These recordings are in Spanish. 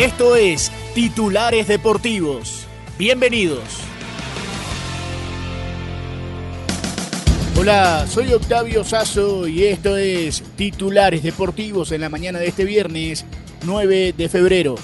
Esto es Titulares Deportivos. Bienvenidos. Hola, soy Octavio Sazo y esto es Titulares Deportivos en la mañana de este viernes 9 de febrero.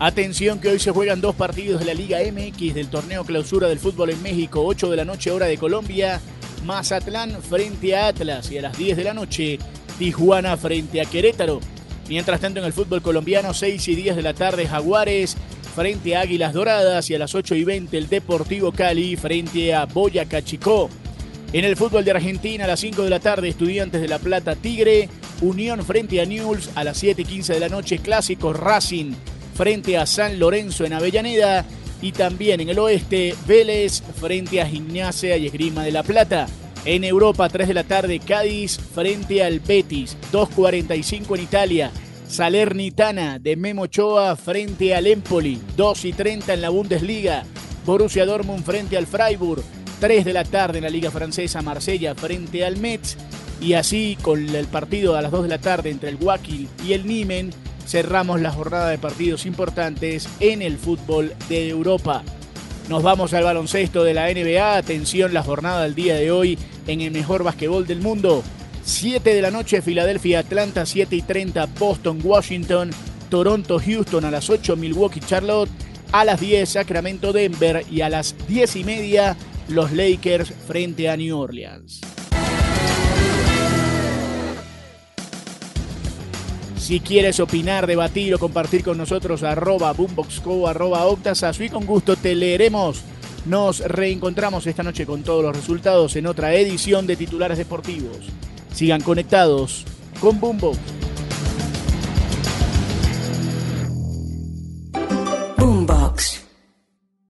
Atención que hoy se juegan dos partidos de la Liga MX del torneo clausura del fútbol en México, 8 de la noche hora de Colombia, Mazatlán frente a Atlas y a las 10 de la noche Tijuana frente a Querétaro. Mientras tanto en el fútbol colombiano, 6 y 10 de la tarde Jaguares frente a Águilas Doradas y a las 8 y 20 el Deportivo Cali frente a Boyacá Chicó. En el fútbol de Argentina a las 5 de la tarde Estudiantes de La Plata Tigre, Unión frente a Newell's a las 7 y 15 de la noche Clásicos Racing frente a San Lorenzo en Avellaneda y también en el oeste Vélez frente a Gimnasia y Esgrima de La Plata. En Europa, 3 de la tarde, Cádiz frente al Betis, 2.45 en Italia. Salernitana de Memo Ochoa frente al Empoli, 2 y 30 en la Bundesliga. Borussia Dortmund frente al Freiburg, 3 de la tarde en la Liga Francesa, Marsella frente al Metz. Y así, con el partido a las 2 de la tarde entre el Guaquil y el Niemen, cerramos la jornada de partidos importantes en el fútbol de Europa. Nos vamos al baloncesto de la NBA. Atención, la jornada del día de hoy en el mejor basquetbol del mundo. 7 de la noche, Filadelfia, Atlanta, 7 y 30, Boston, Washington, Toronto, Houston a las 8, Milwaukee, Charlotte, a las 10, Sacramento, Denver y a las 10 y media, los Lakers frente a New Orleans. Si quieres opinar, debatir o compartir con nosotros, arroba boomboxco, arroba octasasu y con gusto te leeremos. Nos reencontramos esta noche con todos los resultados en otra edición de Titulares Deportivos. Sigan conectados con Boombox.